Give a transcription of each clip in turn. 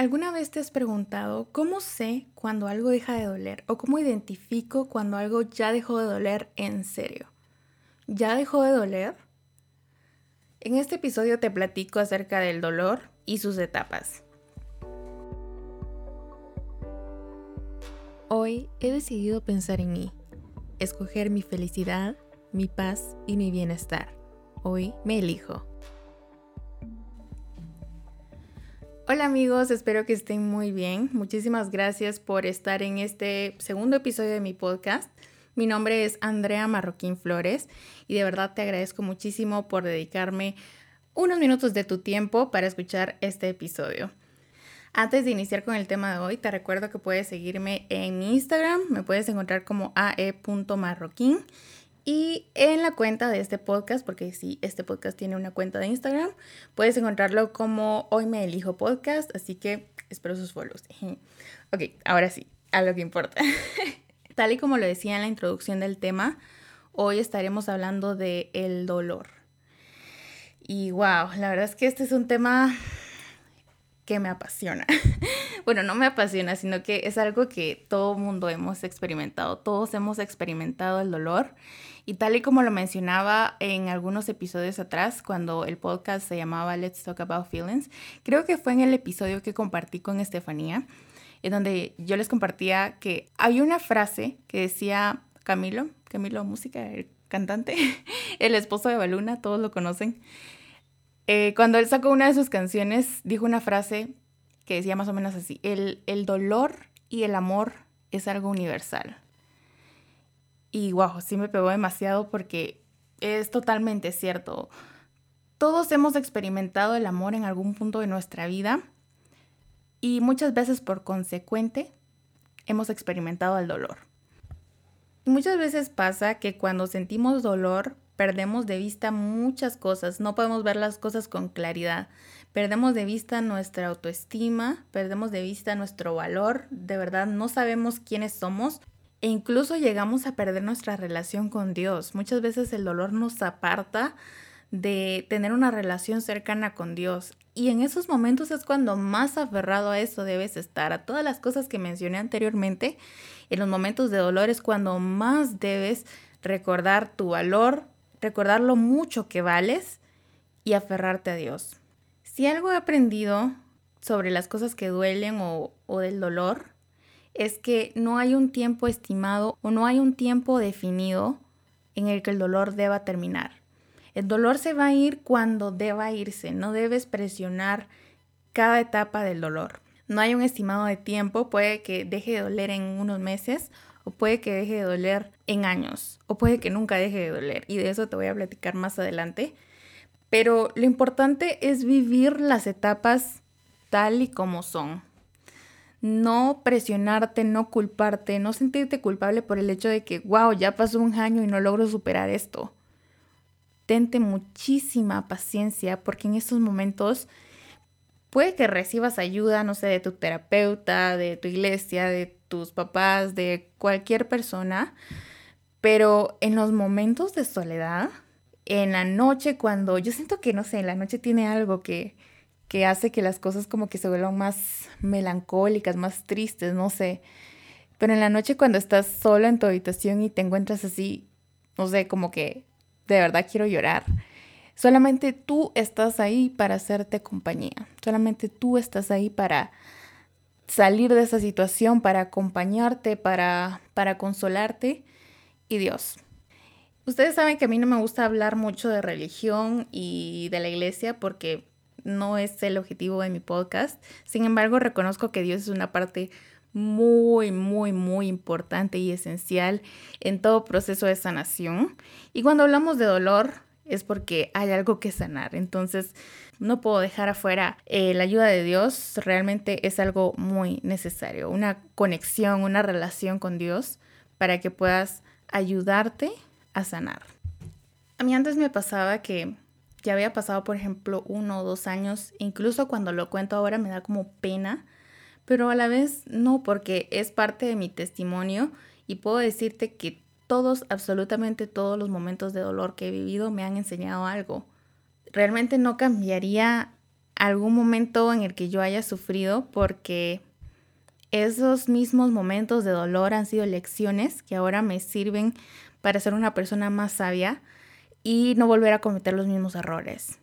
¿Alguna vez te has preguntado cómo sé cuando algo deja de doler o cómo identifico cuando algo ya dejó de doler en serio? ¿Ya dejó de doler? En este episodio te platico acerca del dolor y sus etapas. Hoy he decidido pensar en mí, escoger mi felicidad, mi paz y mi bienestar. Hoy me elijo. Hola amigos, espero que estén muy bien. Muchísimas gracias por estar en este segundo episodio de mi podcast. Mi nombre es Andrea Marroquín Flores y de verdad te agradezco muchísimo por dedicarme unos minutos de tu tiempo para escuchar este episodio. Antes de iniciar con el tema de hoy, te recuerdo que puedes seguirme en Instagram, me puedes encontrar como ae.marroquín y en la cuenta de este podcast, porque sí, este podcast tiene una cuenta de Instagram, puedes encontrarlo como Hoy me elijo podcast, así que espero sus follows. Ok, ahora sí, a lo que importa. Tal y como lo decía en la introducción del tema, hoy estaremos hablando de el dolor. Y wow, la verdad es que este es un tema que me apasiona. bueno, no me apasiona, sino que es algo que todo mundo hemos experimentado. Todos hemos experimentado el dolor y tal y como lo mencionaba en algunos episodios atrás, cuando el podcast se llamaba Let's Talk About Feelings, creo que fue en el episodio que compartí con Estefanía, en donde yo les compartía que había una frase que decía Camilo, Camilo Música, el cantante, el esposo de Baluna, todos lo conocen. Eh, cuando él sacó una de sus canciones, dijo una frase que decía más o menos así, el, el dolor y el amor es algo universal. Y wow, sí me pegó demasiado porque es totalmente cierto. Todos hemos experimentado el amor en algún punto de nuestra vida y muchas veces por consecuente hemos experimentado el dolor. Y muchas veces pasa que cuando sentimos dolor perdemos de vista muchas cosas, no podemos ver las cosas con claridad, perdemos de vista nuestra autoestima, perdemos de vista nuestro valor, de verdad no sabemos quiénes somos e incluso llegamos a perder nuestra relación con Dios. Muchas veces el dolor nos aparta de tener una relación cercana con Dios. Y en esos momentos es cuando más aferrado a eso debes estar, a todas las cosas que mencioné anteriormente. En los momentos de dolor es cuando más debes recordar tu valor, recordar lo mucho que vales y aferrarte a Dios. Si algo he aprendido sobre las cosas que duelen o, o del dolor, es que no hay un tiempo estimado o no hay un tiempo definido en el que el dolor deba terminar. El dolor se va a ir cuando deba irse, no debes presionar cada etapa del dolor. No hay un estimado de tiempo, puede que deje de doler en unos meses o puede que deje de doler en años o puede que nunca deje de doler y de eso te voy a platicar más adelante. Pero lo importante es vivir las etapas tal y como son no presionarte, no culparte, no sentirte culpable por el hecho de que, wow, ya pasó un año y no logro superar esto. Tente muchísima paciencia porque en estos momentos puede que recibas ayuda, no sé, de tu terapeuta, de tu iglesia, de tus papás, de cualquier persona, pero en los momentos de soledad, en la noche cuando yo siento que, no sé, en la noche tiene algo que, que hace que las cosas como que se vuelvan más melancólicas, más tristes, no sé. Pero en la noche cuando estás sola en tu habitación y te encuentras así, no sé, como que de verdad quiero llorar. Solamente tú estás ahí para hacerte compañía. Solamente tú estás ahí para salir de esa situación, para acompañarte, para, para consolarte. Y Dios. Ustedes saben que a mí no me gusta hablar mucho de religión y de la iglesia porque no es el objetivo de mi podcast. Sin embargo, reconozco que Dios es una parte muy, muy, muy importante y esencial en todo proceso de sanación. Y cuando hablamos de dolor es porque hay algo que sanar. Entonces, no puedo dejar afuera eh, la ayuda de Dios. Realmente es algo muy necesario. Una conexión, una relación con Dios para que puedas ayudarte a sanar. A mí antes me pasaba que ya había pasado, por ejemplo, uno o dos años, incluso cuando lo cuento ahora me da como pena, pero a la vez no, porque es parte de mi testimonio y puedo decirte que todos, absolutamente todos los momentos de dolor que he vivido me han enseñado algo. Realmente no cambiaría algún momento en el que yo haya sufrido porque esos mismos momentos de dolor han sido lecciones que ahora me sirven para ser una persona más sabia y no volver a cometer los mismos errores.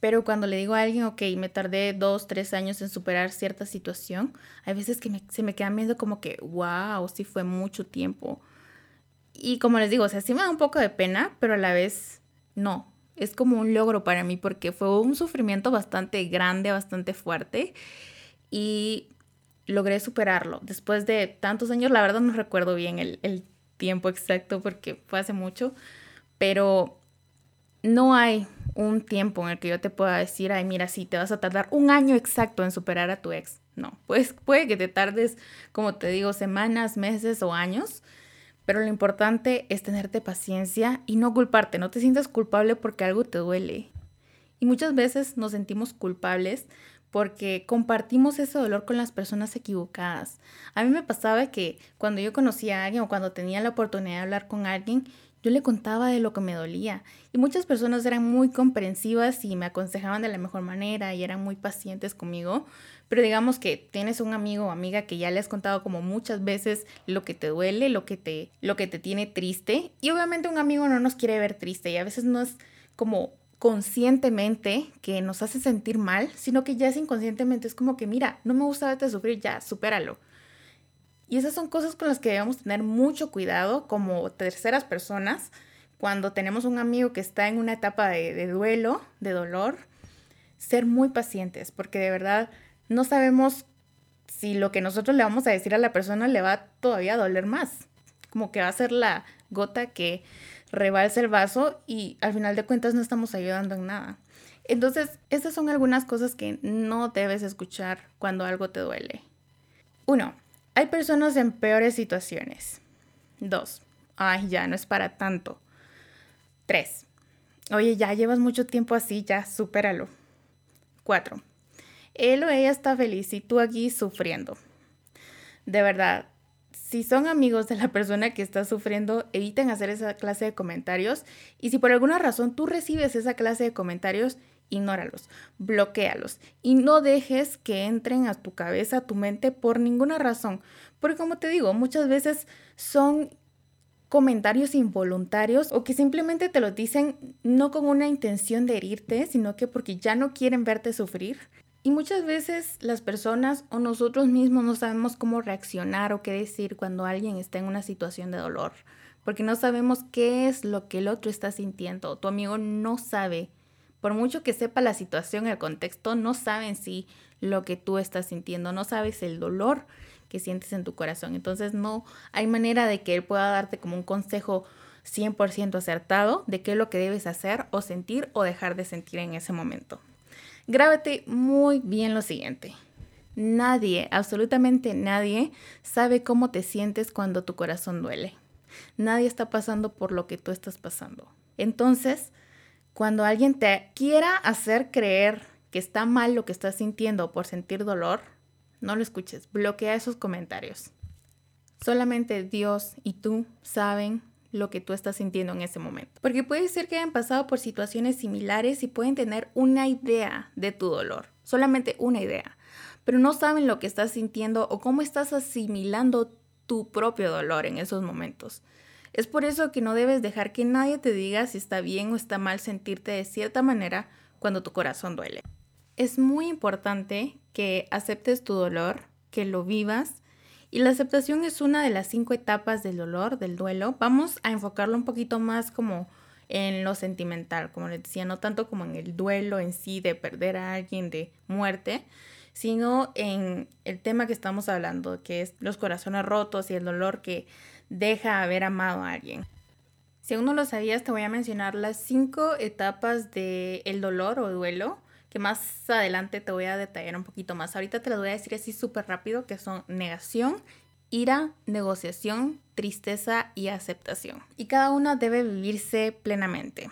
Pero cuando le digo a alguien, ok, me tardé dos, tres años en superar cierta situación, hay veces que se me quedan viendo como que, wow, sí fue mucho tiempo. Y como les digo, o sea, sí me da un poco de pena, pero a la vez no. Es como un logro para mí porque fue un sufrimiento bastante grande, bastante fuerte. Y logré superarlo. Después de tantos años, la verdad no recuerdo bien el, tiempo exacto porque fue hace mucho, pero no hay un tiempo en el que yo te pueda decir, ay, mira, sí, te vas a tardar un año exacto en superar a tu ex. No, pues puede que te tardes, como te digo, semanas, meses o años, pero lo importante es tenerte paciencia y no culparte, no te sientas culpable porque algo te duele. Y muchas veces nos sentimos culpables porque compartimos ese dolor con las personas equivocadas. A mí me pasaba que cuando yo conocía a alguien o cuando tenía la oportunidad de hablar con alguien, yo le contaba de lo que me dolía. Y muchas personas eran muy comprensivas y me aconsejaban de la mejor manera y eran muy pacientes conmigo, pero digamos que tienes un amigo o amiga que ya le has contado como muchas veces lo que te duele, lo que te lo que te tiene triste. Y obviamente un amigo no nos quiere ver triste y a veces no es como conscientemente que nos hace sentir mal, sino que ya es inconscientemente, es como que, mira, no me gusta verte sufrir, ya, supéralo. Y esas son cosas con las que debemos tener mucho cuidado como terceras personas cuando tenemos un amigo que está en una etapa de, duelo, de dolor, ser muy pacientes, porque de verdad no sabemos si lo que nosotros le vamos a decir a la persona le va todavía a doler más, como que va a ser la gota que rebalsa el vaso y al final de cuentas no estamos ayudando en nada. Entonces, estas son algunas cosas que no debes escuchar cuando algo te duele. Uno, hay personas en peores situaciones. Dos, ay, ya no es para tanto. Tres, oye, ya llevas mucho tiempo así, ya supéralo. Cuatro, él o ella está feliz y tú aquí sufriendo. De verdad, si son amigos de la persona que está sufriendo, eviten hacer esa clase de comentarios. Y si por alguna razón tú recibes esa clase de comentarios, ignóralos, bloquealos y no dejes que entren a tu cabeza, a tu mente por ninguna razón. Porque como te digo, muchas veces son comentarios involuntarios o que simplemente te lo dicen no con una intención de herirte, sino que porque ya no quieren verte sufrir. Y muchas veces las personas o nosotros mismos no sabemos cómo reaccionar o qué decir cuando alguien está en una situación de dolor, porque no sabemos qué es lo que el otro está sintiendo. Tu amigo no sabe, por mucho que sepa la situación, el contexto, no sabe en sí lo que tú estás sintiendo, no sabes el dolor que sientes en tu corazón. Entonces no hay manera de que él pueda darte como un consejo 100% acertado de qué es lo que debes hacer o sentir o dejar de sentir en ese momento. Grábate muy bien lo siguiente. Nadie, absolutamente nadie, sabe cómo te sientes cuando tu corazón duele. Nadie está pasando por lo que tú estás pasando. Entonces, cuando alguien te quiera hacer creer que está mal lo que estás sintiendo por sentir dolor, no lo escuches, bloquea esos comentarios. Solamente Dios y tú saben lo que tú estás sintiendo en ese momento. Porque puede ser que hayan pasado por situaciones similares y pueden tener una idea de tu dolor, solamente una idea, pero no saben lo que estás sintiendo o cómo estás asimilando tu propio dolor en esos momentos. Es por eso que no debes dejar que nadie te diga si está bien o está mal sentirte de cierta manera cuando tu corazón duele. Es muy importante que aceptes tu dolor, que lo vivas y la aceptación es una de las cinco etapas del dolor, del duelo. Vamos a enfocarlo un poquito más como en lo sentimental, como les decía, no tanto como en el duelo en sí de perder a alguien de muerte, sino en el tema que estamos hablando, que es los corazones rotos y el dolor que deja haber amado a alguien. Si aún no lo sabías, te voy a mencionar las cinco etapas del el dolor o duelo que más adelante te voy a detallar un poquito más. Ahorita te lo voy a decir así súper rápido, que son negación, ira, negociación, tristeza y aceptación. Y cada una debe vivirse plenamente.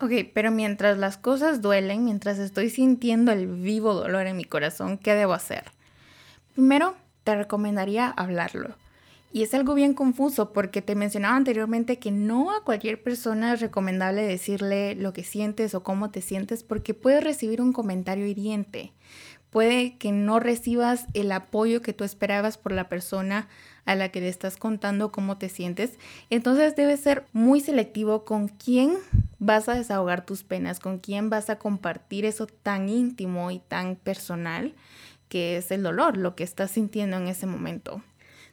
Ok, pero mientras las cosas duelen, mientras estoy sintiendo el vivo dolor en mi corazón, ¿qué debo hacer? Primero, te recomendaría hablarlo. Y es algo bien confuso porque te mencionaba anteriormente que no a cualquier persona es recomendable decirle lo que sientes o cómo te sientes porque puedes recibir un comentario hiriente. Puede que no recibas el apoyo que tú esperabas por la persona a la que le estás contando cómo te sientes. Entonces debes ser muy selectivo con quién vas a desahogar tus penas, con quién vas a compartir eso tan íntimo y tan personal que es el dolor, lo que estás sintiendo en ese momento.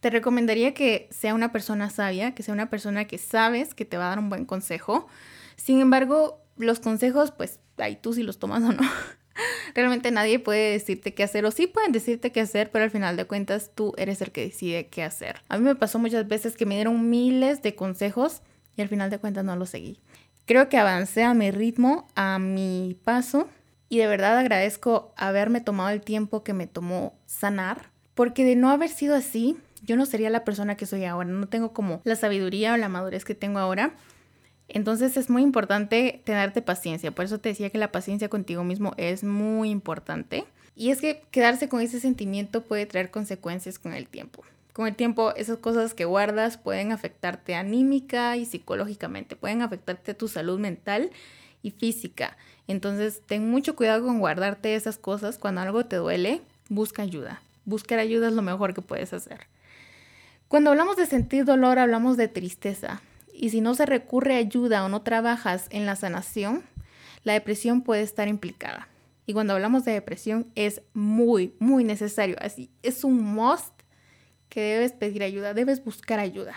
Te recomendaría que sea una persona sabia, que sea una persona que sabes que te va a dar un buen consejo. Sin embargo, los consejos, pues ahí tú si los tomas o no. Realmente nadie puede decirte qué hacer o sí pueden decirte qué hacer, pero al final de cuentas tú eres el que decide qué hacer. A mí me pasó muchas veces que me dieron miles de consejos y al final de cuentas no los seguí. Creo que avancé a mi ritmo, a mi paso y de verdad agradezco haberme tomado el tiempo que me tomó sanar, porque de no haber sido así, yo no sería la persona que soy ahora, no tengo como la sabiduría o la madurez que tengo ahora. Entonces es muy importante tenerte paciencia, por eso te decía que la paciencia contigo mismo es muy importante. Y es que quedarse con ese sentimiento puede traer consecuencias con el tiempo. Con el tiempo esas cosas que guardas pueden afectarte anímica y psicológicamente, pueden afectarte tu salud mental y física. Entonces ten mucho cuidado con guardarte esas cosas. Cuando algo te duele, busca ayuda. Buscar ayuda es lo mejor que puedes hacer. Cuando hablamos de sentir dolor, hablamos de tristeza. Y si no se recurre a ayuda o no trabajas en la sanación, la depresión puede estar implicada. Y cuando hablamos de depresión es muy, muy necesario. Así, es un must que debes pedir ayuda, debes buscar ayuda.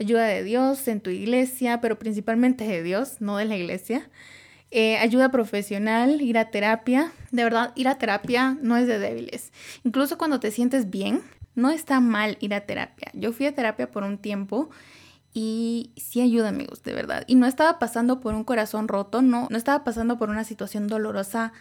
Ayuda de Dios en tu iglesia, pero principalmente de Dios, no de la iglesia. Eh, ayuda profesional, ir a terapia. De verdad, ir a terapia no es de débiles. Incluso cuando te sientes bien, no está mal ir a terapia. Yo fui a terapia por un tiempo y sí ayuda, amigos, de verdad. Y no estaba pasando por un corazón roto, no, no estaba pasando por una situación dolorosa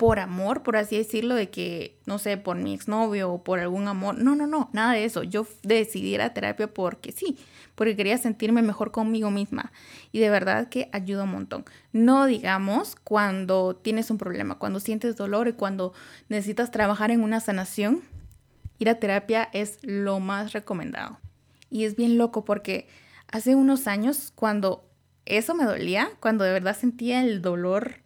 por amor, por así decirlo, de que, no sé, por mi exnovio o por algún amor. No, no, no, nada de eso. Yo decidí ir a terapia porque sí, porque quería sentirme mejor conmigo misma. Y de verdad que ayuda un montón. No digamos cuando tienes un problema, cuando sientes dolor y cuando necesitas trabajar en una sanación, ir a terapia es lo más recomendado. Y es bien loco porque hace unos años, cuando eso me dolía, cuando de verdad sentía el dolor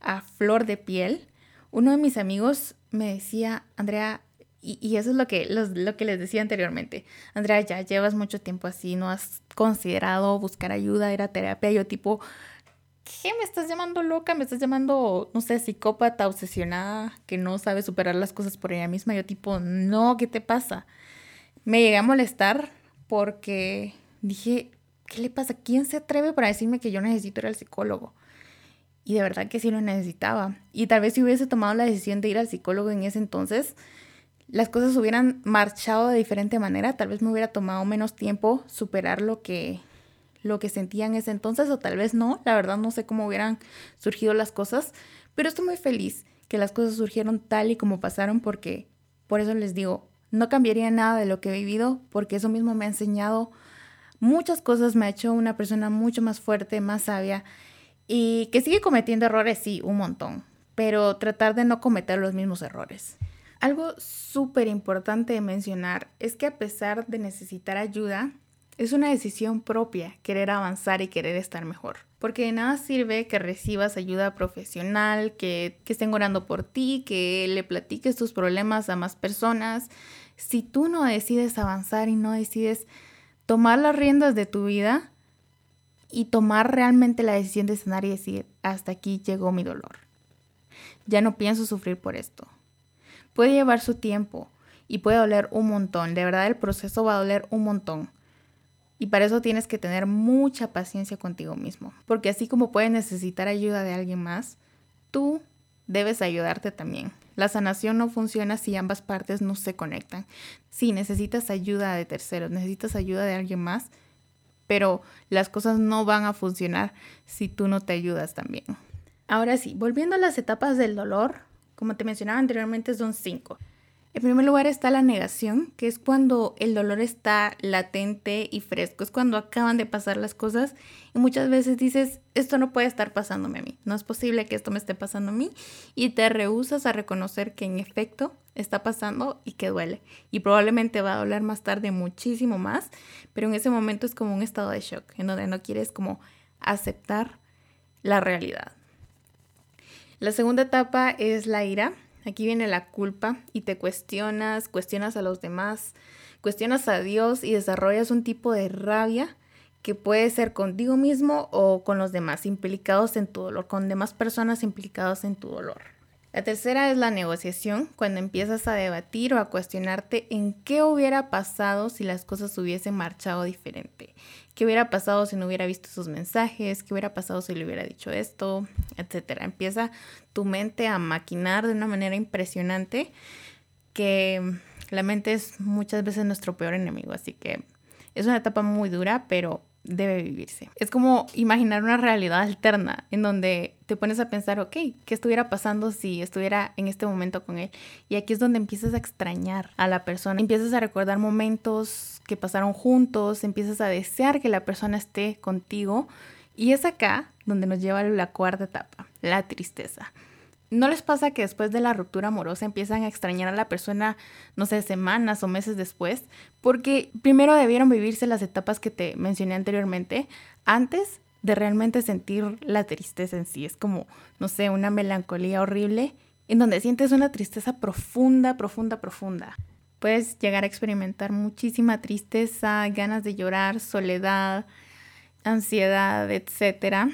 a flor de piel, uno de mis amigos me decía, Andrea, y, eso es lo que, lo que les decía anteriormente, Andrea, ya llevas mucho tiempo así, no has considerado buscar ayuda, ir a terapia, yo tipo, ¿qué me estás llamando loca? ¿Me estás llamando, no sé, psicópata, obsesionada, que no sabe superar las cosas por ella misma? Yo tipo, no, ¿qué te pasa? Me llegué a molestar porque dije, ¿qué le pasa? ¿Quién se atreve para decirme que yo necesito ir al psicólogo? Y de verdad que sí lo necesitaba. Y tal vez si hubiese tomado la decisión de ir al psicólogo en ese entonces, las cosas hubieran marchado de diferente manera. Tal vez me hubiera tomado menos tiempo superar lo que, lo que sentía en ese entonces o tal vez no. La verdad no sé cómo hubieran surgido las cosas. Pero estoy muy feliz que las cosas surgieron tal y como pasaron porque por eso les digo, no cambiaría nada de lo que he vivido porque eso mismo me ha enseñado muchas cosas, me ha hecho una persona mucho más fuerte, más sabia y que sigue cometiendo errores, sí, un montón, pero tratar de no cometer los mismos errores. Algo súper importante de mencionar es que a pesar de necesitar ayuda, es una decisión propia querer avanzar y querer estar mejor. Porque de nada sirve que recibas ayuda profesional, que, que estén orando por ti, que le platiques tus problemas a más personas. Si tú no decides avanzar y no decides tomar las riendas de tu vida, y tomar realmente la decisión de sanar y decir, hasta aquí llegó mi dolor. Ya no pienso sufrir por esto. Puede llevar su tiempo y puede doler un montón. De verdad el proceso va a doler un montón. Y para eso tienes que tener mucha paciencia contigo mismo. Porque así como puedes necesitar ayuda de alguien más, tú debes ayudarte también. La sanación no funciona si ambas partes no se conectan. Si necesitas ayuda de terceros, necesitas ayuda de alguien más, pero las cosas no van a funcionar si tú no te ayudas también. Ahora sí, volviendo a las etapas del dolor, como te mencionaba anteriormente, son cinco. En primer lugar está la negación, que es cuando el dolor está latente y fresco, es cuando acaban de pasar las cosas y muchas veces dices, esto no puede estar pasándome a mí, no es posible que esto me esté pasando a mí y te rehusas a reconocer que en efecto está pasando y que duele y probablemente va a doler más tarde muchísimo más, pero en ese momento es como un estado de shock, en donde no quieres como aceptar la realidad. La segunda etapa es la ira Aquí viene la culpa y te cuestionas, cuestionas a los demás, cuestionas a Dios y desarrollas un tipo de rabia que puede ser contigo mismo o con los demás implicados en tu dolor, con demás personas implicadas en tu dolor. La tercera es la negociación, cuando empiezas a debatir o a cuestionarte en qué hubiera pasado si las cosas hubiesen marchado diferente. ¿Qué hubiera pasado si no hubiera visto sus mensajes? ¿Qué hubiera pasado si le hubiera dicho esto? Etcétera. Empieza tu mente a maquinar de una manera impresionante que la mente es muchas veces nuestro peor enemigo. Así que es una etapa muy dura, pero debe vivirse. Es como imaginar una realidad alterna en donde te pones a pensar, ok, ¿qué estuviera pasando si estuviera en este momento con él? Y aquí es donde empiezas a extrañar a la persona, empiezas a recordar momentos que pasaron juntos, empiezas a desear que la persona esté contigo. Y es acá donde nos lleva la cuarta etapa, la tristeza. ¿No les pasa que después de la ruptura amorosa empiezan a extrañar a la persona, no sé, semanas o meses después? Porque primero debieron vivirse las etapas que te mencioné anteriormente antes de realmente sentir la tristeza en sí. Es como, no sé, una melancolía horrible en donde sientes una tristeza profunda, profunda, profunda. Puedes llegar a experimentar muchísima tristeza, ganas de llorar, soledad, ansiedad, etcétera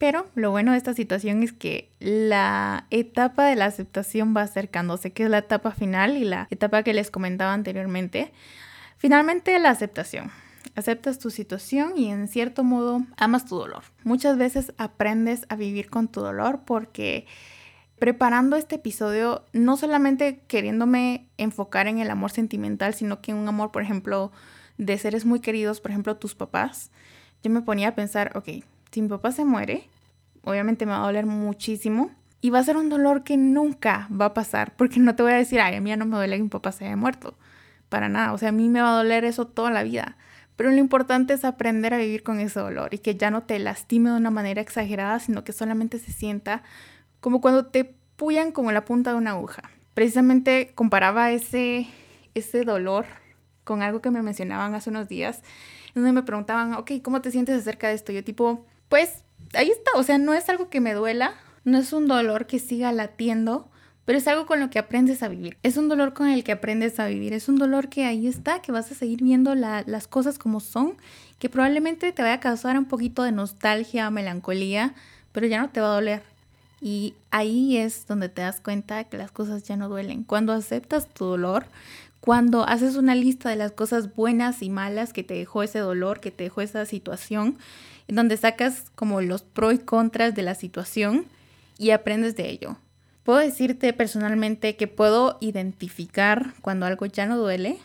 pero lo bueno de esta situación es que la etapa de la aceptación va acercándose, que es la etapa final y la etapa que les comentaba anteriormente. Finalmente, la aceptación. Aceptas tu situación y en cierto modo amas tu dolor. Muchas veces aprendes a vivir con tu dolor porque preparando este episodio, no solamente queriéndome enfocar en el amor sentimental, sino que en un amor, por ejemplo, de seres muy queridos, por ejemplo, tus papás, yo me ponía a pensar, ok, si mi papá se muere, obviamente me va a doler muchísimo. Y va a ser un dolor que nunca va a pasar, porque no te voy a decir, ay, a mí ya no me duele que mi papá se haya muerto. Para nada, o sea, a mí me va a doler eso toda la vida. Pero lo importante es aprender a vivir con ese dolor y que ya no te lastime de una manera exagerada, sino que solamente se sienta como cuando te puyan como la punta de una aguja. Precisamente comparaba ese, ese dolor con algo que me mencionaban hace unos días, donde me preguntaban, ok, ¿cómo te sientes acerca de esto? Yo tipo, pues ahí está, o sea, no es algo que me duela, no es un dolor que siga latiendo, pero es algo con lo que aprendes a vivir. Es un dolor con el que aprendes a vivir, es un dolor que ahí está, que vas a seguir viendo las cosas como son, que probablemente te vaya a causar un poquito de nostalgia, melancolía, pero ya no te va a doler. Y ahí es donde te das cuenta que las cosas ya no duelen. Cuando aceptas tu dolor, cuando haces una lista de las cosas buenas y malas que te dejó ese dolor, que te dejó esa situación, donde sacas como los pros y contras de la situación y aprendes de ello. Puedo decirte personalmente que puedo identificar cuando algo ya no duele,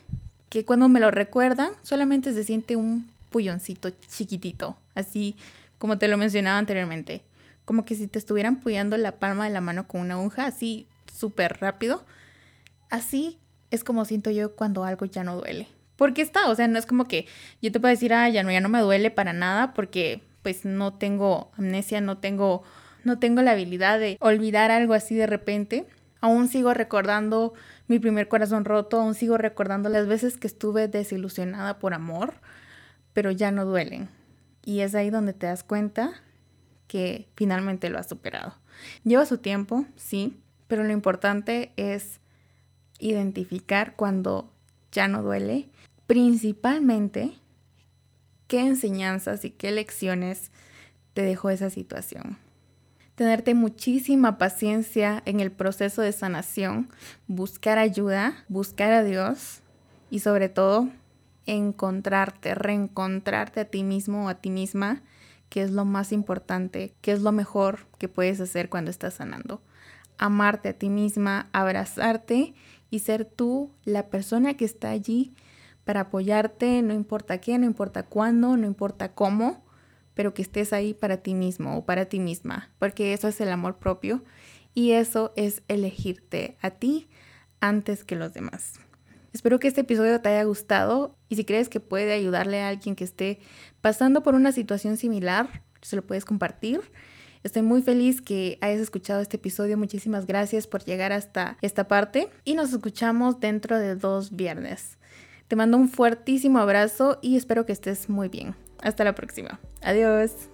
que cuando me lo recuerdan solamente se siente un pulloncito chiquitito, así como te lo mencionaba anteriormente, como que si te estuvieran puyando la palma de la mano con una aguja, así súper rápido. Así es como siento yo cuando algo ya no duele. Porque está, o sea, no es como que yo te puedo decir, ah, ya no, ya no me duele para nada porque pues no tengo amnesia, no tengo, no tengo la habilidad de olvidar algo así de repente. Aún sigo recordando mi primer corazón roto, aún sigo recordando las veces que estuve desilusionada por amor, pero ya no duelen. Y es ahí donde te das cuenta que finalmente lo has superado. Lleva su tiempo, sí, pero lo importante es identificar cuando ya no duele, principalmente qué enseñanzas y qué lecciones te dejó esa situación. Tenerte muchísima paciencia en el proceso de sanación, buscar ayuda, buscar a Dios y sobre todo encontrarte, reencontrarte a ti mismo o a ti misma, que es lo más importante, que es lo mejor que puedes hacer cuando estás sanando. Amarte a ti misma, abrazarte y ser tú la persona que está allí para apoyarte, no importa qué, no importa cuándo, no importa cómo, pero que estés ahí para ti mismo o para ti misma, porque eso es el amor propio y eso es elegirte a ti, antes que los demás. Espero que este episodio te haya gustado y si crees que puede ayudarle a alguien que esté pasando por una situación similar, se lo puedes compartir. Estoy muy feliz que hayas escuchado este episodio. Muchísimas gracias por llegar hasta esta parte y nos escuchamos dentro de dos viernes. Te mando un fuertísimo abrazo y espero que estés muy bien. Hasta la próxima. Adiós.